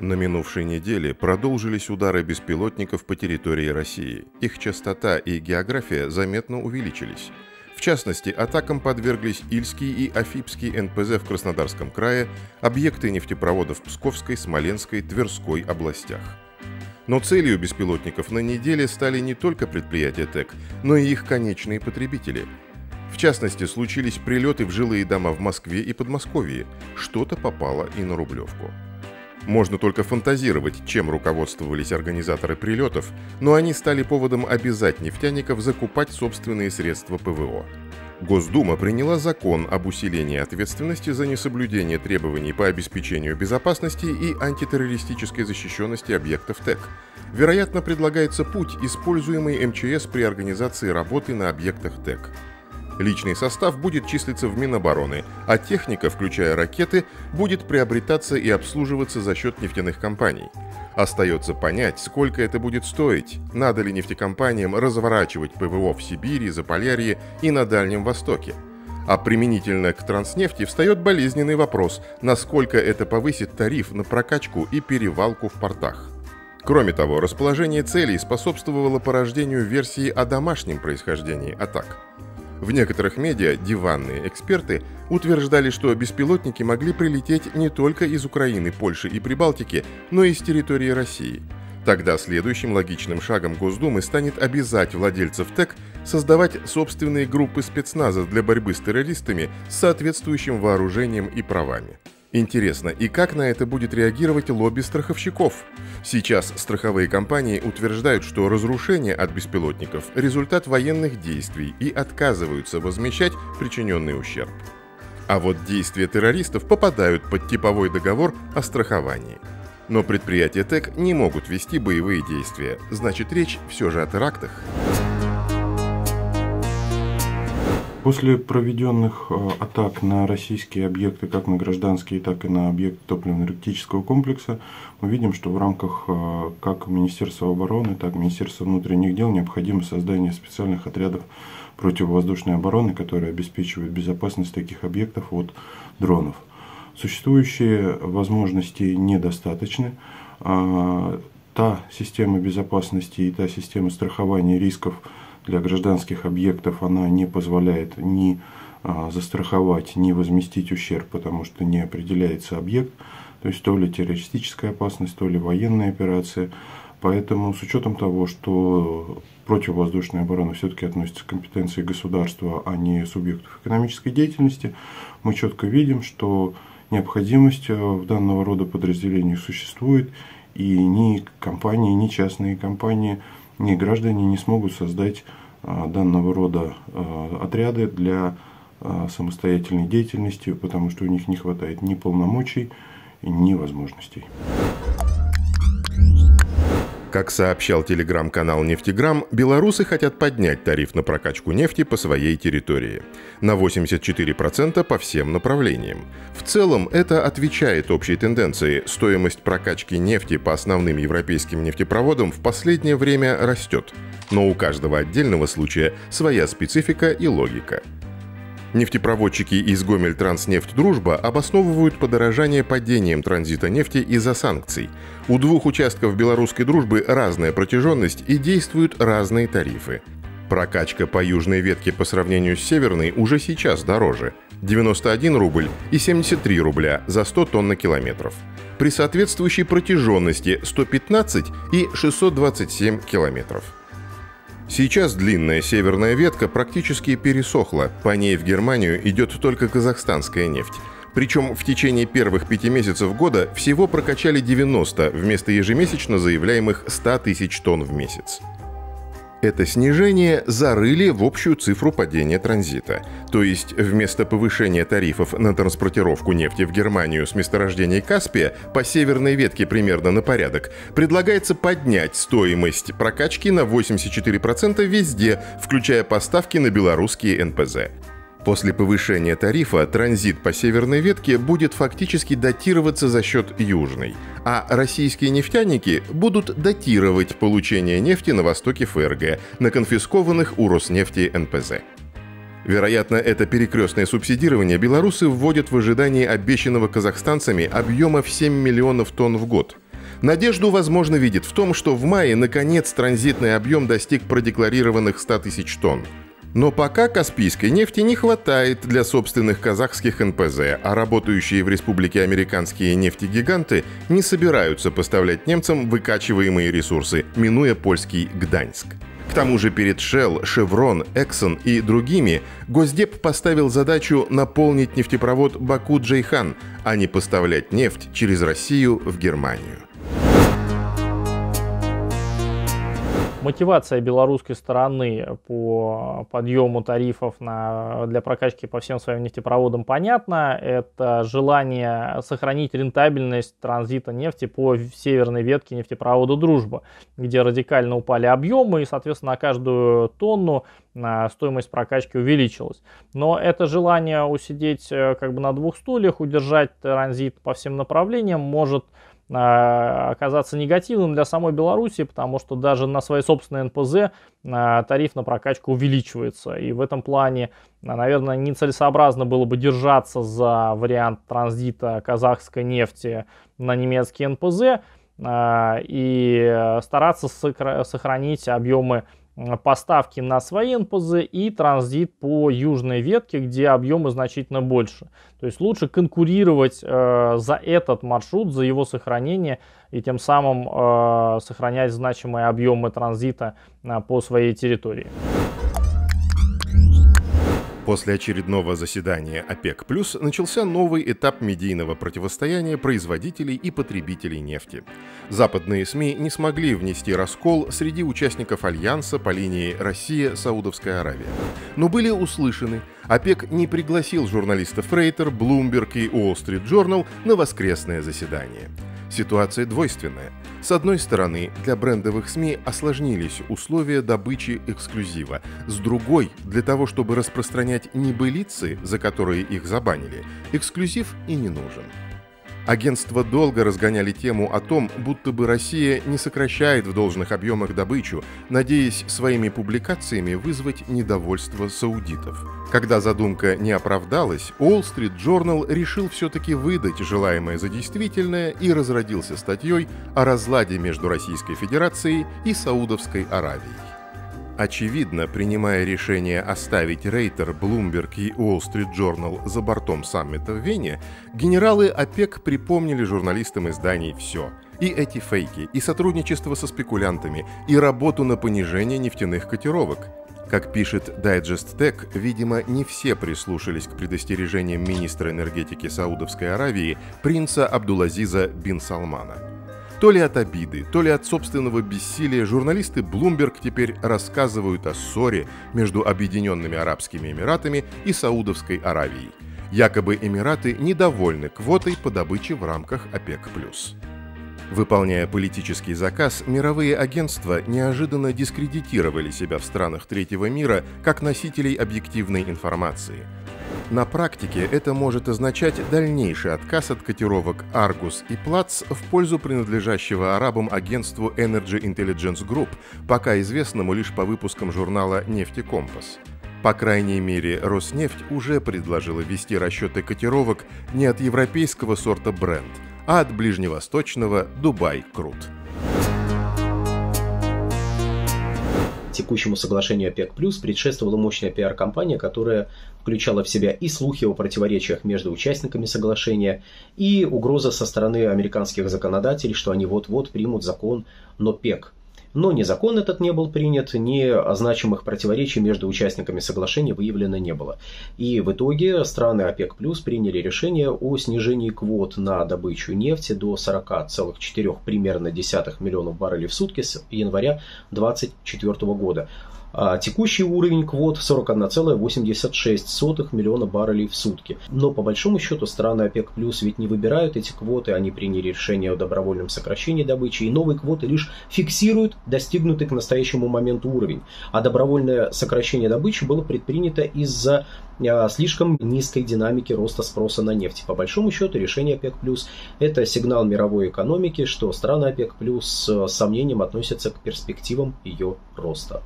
На минувшей неделе продолжились удары беспилотников по территории России. Их частота и география заметно увеличились. В частности, атакам подверглись Ильский и Афипский НПЗ в Краснодарском крае, объекты нефтепроводов в Псковской, Смоленской, Тверской областях. Но целью беспилотников на неделе стали не только предприятия ТЭК, но и их конечные потребители. В частности, случились прилеты в жилые дома в Москве и Подмосковье. Что-то попало и на Рублевку. Можно только фантазировать, чем руководствовались организаторы прилетов, но они стали поводом обязать нефтяников закупать собственные средства ПВО. Госдума приняла закон об усилении ответственности за несоблюдение требований по обеспечению безопасности и антитеррористической защищенности объектов ТЭК. Вероятно, предлагается путь, используемый МЧС при организации работы на объектах ТЭК. Личный состав будет числиться в Минобороны, а техника, включая ракеты, будет приобретаться и обслуживаться за счет нефтяных компаний. Остается понять, сколько это будет стоить, надо ли нефтекомпаниям разворачивать ПВО в Сибири, Заполярье и на Дальнем Востоке. А применительно к транснефти встает болезненный вопрос, насколько это повысит тариф на прокачку и перевалку в портах. Кроме того, расположение целей способствовало порождению версии о домашнем происхождении атак – в некоторых медиа диванные эксперты утверждали, что беспилотники могли прилететь не только из Украины, Польши и Прибалтики, но и с территории России. Тогда следующим логичным шагом Госдумы станет обязать владельцев ТЭК создавать собственные группы спецназа для борьбы с террористами с соответствующим вооружением и правами. Интересно, и как на это будет реагировать лобби страховщиков? Сейчас страховые компании утверждают, что разрушение от беспилотников – результат военных действий и отказываются возмещать причиненный ущерб. А вот действия террористов попадают под типовой договор о страховании. Но предприятия ТЭК не могут вести боевые действия, значит речь все же о терактах. После проведенных э, атак на российские объекты, как на гражданские, так и на объекты топливно-энергетического комплекса, мы видим, что в рамках э, как Министерства обороны, так и Министерства внутренних дел необходимо создание специальных отрядов противовоздушной обороны, которые обеспечивают безопасность таких объектов от дронов. Существующие возможности недостаточны. А, та система безопасности и та система страхования рисков – для гражданских объектов она не позволяет ни а, застраховать, ни возместить ущерб, потому что не определяется объект, то есть то ли террористическая опасность, то ли военная операция. Поэтому с учетом того, что противовоздушная оборона все-таки относится к компетенции государства, а не субъектов экономической деятельности, мы четко видим, что необходимость а, в данного рода подразделениях существует, и ни компании, ни частные компании – ни граждане не смогут создать а, данного рода а, отряды для а, самостоятельной деятельности, потому что у них не хватает ни полномочий, ни возможностей. Как сообщал телеграм-канал «Нефтеграм», белорусы хотят поднять тариф на прокачку нефти по своей территории на 84% по всем направлениям. В целом это отвечает общей тенденции. Стоимость прокачки нефти по основным европейским нефтепроводам в последнее время растет. Но у каждого отдельного случая своя специфика и логика – Нефтепроводчики из Гомель Транснефть Дружба обосновывают подорожание падением транзита нефти из-за санкций. У двух участков белорусской дружбы разная протяженность и действуют разные тарифы. Прокачка по южной ветке по сравнению с северной уже сейчас дороже – 91 рубль и 73 рубля за 100 тонн на километров. При соответствующей протяженности 115 и 627 километров – Сейчас длинная северная ветка практически пересохла, по ней в Германию идет только казахстанская нефть. Причем в течение первых пяти месяцев года всего прокачали 90 вместо ежемесячно заявляемых 100 тысяч тонн в месяц. Это снижение зарыли в общую цифру падения транзита. То есть вместо повышения тарифов на транспортировку нефти в Германию с месторождений Каспия по северной ветке примерно на порядок, предлагается поднять стоимость прокачки на 84% везде, включая поставки на белорусские НПЗ. После повышения тарифа транзит по северной ветке будет фактически датироваться за счет южной, а российские нефтяники будут датировать получение нефти на востоке ФРГ на конфискованных у Роснефти НПЗ. Вероятно, это перекрестное субсидирование белорусы вводят в ожидании обещанного казахстанцами объема в 7 миллионов тонн в год – Надежду, возможно, видит в том, что в мае, наконец, транзитный объем достиг продекларированных 100 тысяч тонн. Но пока каспийской нефти не хватает для собственных казахских НПЗ, а работающие в республике американские нефтегиганты не собираются поставлять немцам выкачиваемые ресурсы, минуя польский Гданьск. К тому же перед Shell, Chevron, Exxon и другими Госдеп поставил задачу наполнить нефтепровод Баку-Джейхан, а не поставлять нефть через Россию в Германию. Мотивация белорусской стороны по подъему тарифов на, для прокачки по всем своим нефтепроводам понятна. Это желание сохранить рентабельность транзита нефти по северной ветке нефтепровода «Дружба», где радикально упали объемы и, соответственно, на каждую тонну стоимость прокачки увеличилась. Но это желание усидеть э, как бы на двух стульях, удержать транзит по всем направлениям может оказаться негативным для самой Беларуси, потому что даже на своей собственной НПЗ а, тариф на прокачку увеличивается. И в этом плане, а, наверное, нецелесообразно было бы держаться за вариант транзита казахской нефти на немецкий НПЗ и стараться сохранить объемы поставки на свои НПЗ и транзит по южной ветке, где объемы значительно больше. То есть лучше конкурировать э, за этот маршрут, за его сохранение и тем самым э, сохранять значимые объемы транзита э, по своей территории. После очередного заседания ОПЕК+, начался новый этап медийного противостояния производителей и потребителей нефти. Западные СМИ не смогли внести раскол среди участников Альянса по линии Россия-Саудовская Аравия. Но были услышаны. ОПЕК не пригласил журналистов Рейтер, Bloomberg и Street Journal на воскресное заседание. Ситуация двойственная. С одной стороны, для брендовых СМИ осложнились условия добычи эксклюзива. С другой, для того, чтобы распространять небылицы, за которые их забанили, эксклюзив и не нужен. Агентства долго разгоняли тему о том, будто бы Россия не сокращает в должных объемах добычу, надеясь своими публикациями вызвать недовольство саудитов. Когда задумка не оправдалась, Wall Street Journal решил все-таки выдать желаемое за действительное и разродился статьей о разладе между Российской Федерацией и Саудовской Аравией. Очевидно, принимая решение оставить Рейтер, Bloomberg и Wall Street Journal за бортом саммита в Вене, генералы ОПЕК припомнили журналистам изданий все. И эти фейки, и сотрудничество со спекулянтами, и работу на понижение нефтяных котировок. Как пишет Digest Tech, видимо, не все прислушались к предостережениям министра энергетики Саудовской Аравии принца Абдулазиза бин Салмана. То ли от обиды, то ли от собственного бессилия журналисты Bloomberg теперь рассказывают о ссоре между Объединенными Арабскими Эмиратами и Саудовской Аравией. Якобы Эмираты недовольны квотой по добыче в рамках ОПЕК+. Выполняя политический заказ, мировые агентства неожиданно дискредитировали себя в странах третьего мира как носителей объективной информации – на практике это может означать дальнейший отказ от котировок Argus и Platz в пользу принадлежащего арабам агентству Energy Intelligence Group, пока известному лишь по выпускам журнала «Нефтекомпас». По крайней мере, Роснефть уже предложила вести расчеты котировок не от европейского сорта бренд, а от ближневосточного Дубай Крут. Текущему соглашению ОПЕК+, предшествовала мощная пиар-компания, которая включала в себя и слухи о противоречиях между участниками соглашения, и угроза со стороны американских законодателей, что они вот-вот примут закон НОПЕК – но ни закон этот не был принят, ни значимых противоречий между участниками соглашения выявлено не было. И в итоге страны ОПЕК+, плюс приняли решение о снижении квот на добычу нефти до 40,4 примерно десятых миллионов баррелей в сутки с января 2024 года. А текущий уровень квот 41,86 миллиона баррелей в сутки. Но по большому счету страны ОПЕК плюс ведь не выбирают эти квоты, они приняли решение о добровольном сокращении добычи, и новые квоты лишь фиксируют достигнутый к настоящему моменту уровень. А добровольное сокращение добычи было предпринято из-за а, слишком низкой динамики роста спроса на нефть. По большому счету решение ОПЕК+, это сигнал мировой экономики, что страны ОПЕК+, с сомнением относятся к перспективам ее роста.